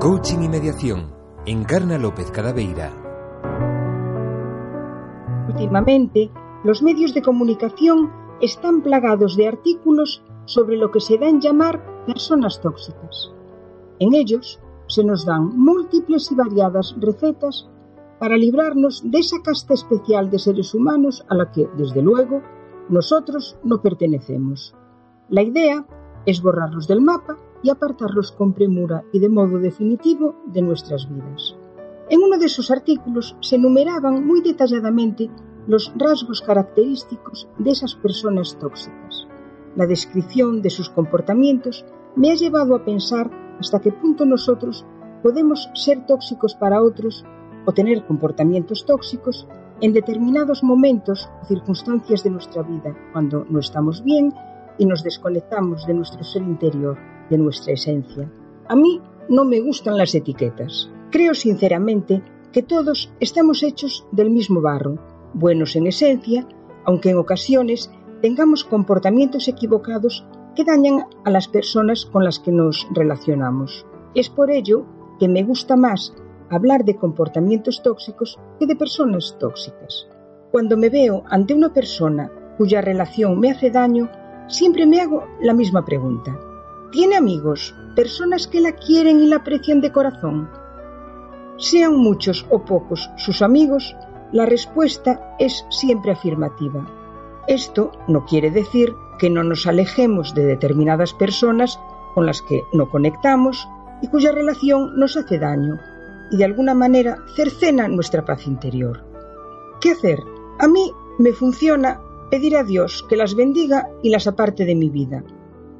Coaching y mediación. Encarna López Cadaveira. Últimamente, los medios de comunicación están plagados de artículos sobre lo que se dan llamar personas tóxicas. En ellos se nos dan múltiples y variadas recetas para librarnos de esa casta especial de seres humanos a la que, desde luego, nosotros no pertenecemos. La idea es borrarlos del mapa y apartarlos con premura y de modo definitivo de nuestras vidas. En uno de esos artículos se enumeraban muy detalladamente los rasgos característicos de esas personas tóxicas. La descripción de sus comportamientos me ha llevado a pensar hasta qué punto nosotros podemos ser tóxicos para otros o tener comportamientos tóxicos en determinados momentos o circunstancias de nuestra vida, cuando no estamos bien y nos desconectamos de nuestro ser interior, de nuestra esencia. A mí no me gustan las etiquetas. Creo sinceramente que todos estamos hechos del mismo barro, buenos en esencia, aunque en ocasiones tengamos comportamientos equivocados que dañan a las personas con las que nos relacionamos. Es por ello que me gusta más hablar de comportamientos tóxicos que de personas tóxicas. Cuando me veo ante una persona cuya relación me hace daño, siempre me hago la misma pregunta. ¿Tiene amigos, personas que la quieren y la aprecian de corazón? Sean muchos o pocos sus amigos, la respuesta es siempre afirmativa. Esto no quiere decir que no nos alejemos de determinadas personas con las que no conectamos y cuya relación nos hace daño y de alguna manera cercena nuestra paz interior. ¿Qué hacer? A mí me funciona pedir a Dios que las bendiga y las aparte de mi vida,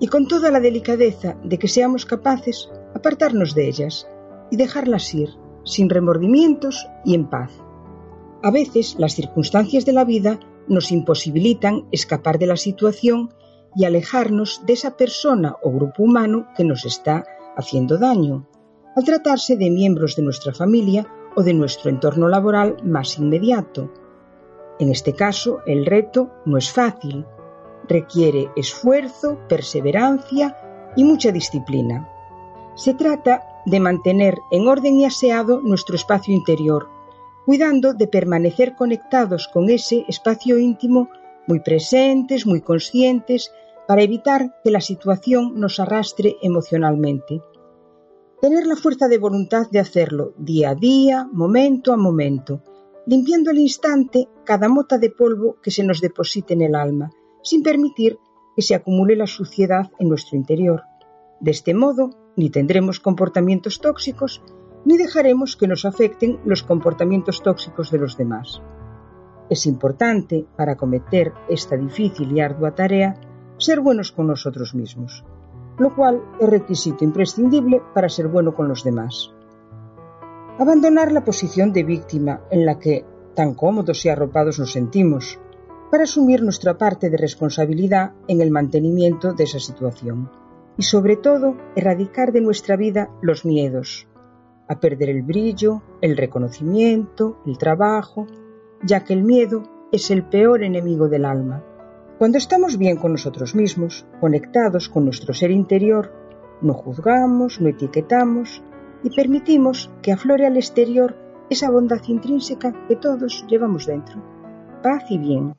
y con toda la delicadeza de que seamos capaces apartarnos de ellas y dejarlas ir, sin remordimientos y en paz. A veces las circunstancias de la vida nos imposibilitan escapar de la situación y alejarnos de esa persona o grupo humano que nos está haciendo daño, al tratarse de miembros de nuestra familia o de nuestro entorno laboral más inmediato, en este caso, el reto no es fácil, requiere esfuerzo, perseverancia y mucha disciplina. Se trata de mantener en orden y aseado nuestro espacio interior, cuidando de permanecer conectados con ese espacio íntimo muy presentes, muy conscientes, para evitar que la situación nos arrastre emocionalmente. Tener la fuerza de voluntad de hacerlo día a día, momento a momento, limpiando al instante cada mota de polvo que se nos deposite en el alma, sin permitir que se acumule la suciedad en nuestro interior. De este modo, ni tendremos comportamientos tóxicos, ni dejaremos que nos afecten los comportamientos tóxicos de los demás. Es importante, para cometer esta difícil y ardua tarea, ser buenos con nosotros mismos, lo cual es requisito imprescindible para ser bueno con los demás abandonar la posición de víctima en la que tan cómodos y arropados nos sentimos, para asumir nuestra parte de responsabilidad en el mantenimiento de esa situación. Y sobre todo, erradicar de nuestra vida los miedos, a perder el brillo, el reconocimiento, el trabajo, ya que el miedo es el peor enemigo del alma. Cuando estamos bien con nosotros mismos, conectados con nuestro ser interior, no juzgamos, no etiquetamos, y permitimos que aflore al exterior esa bondad intrínseca que todos llevamos dentro. Paz y bien.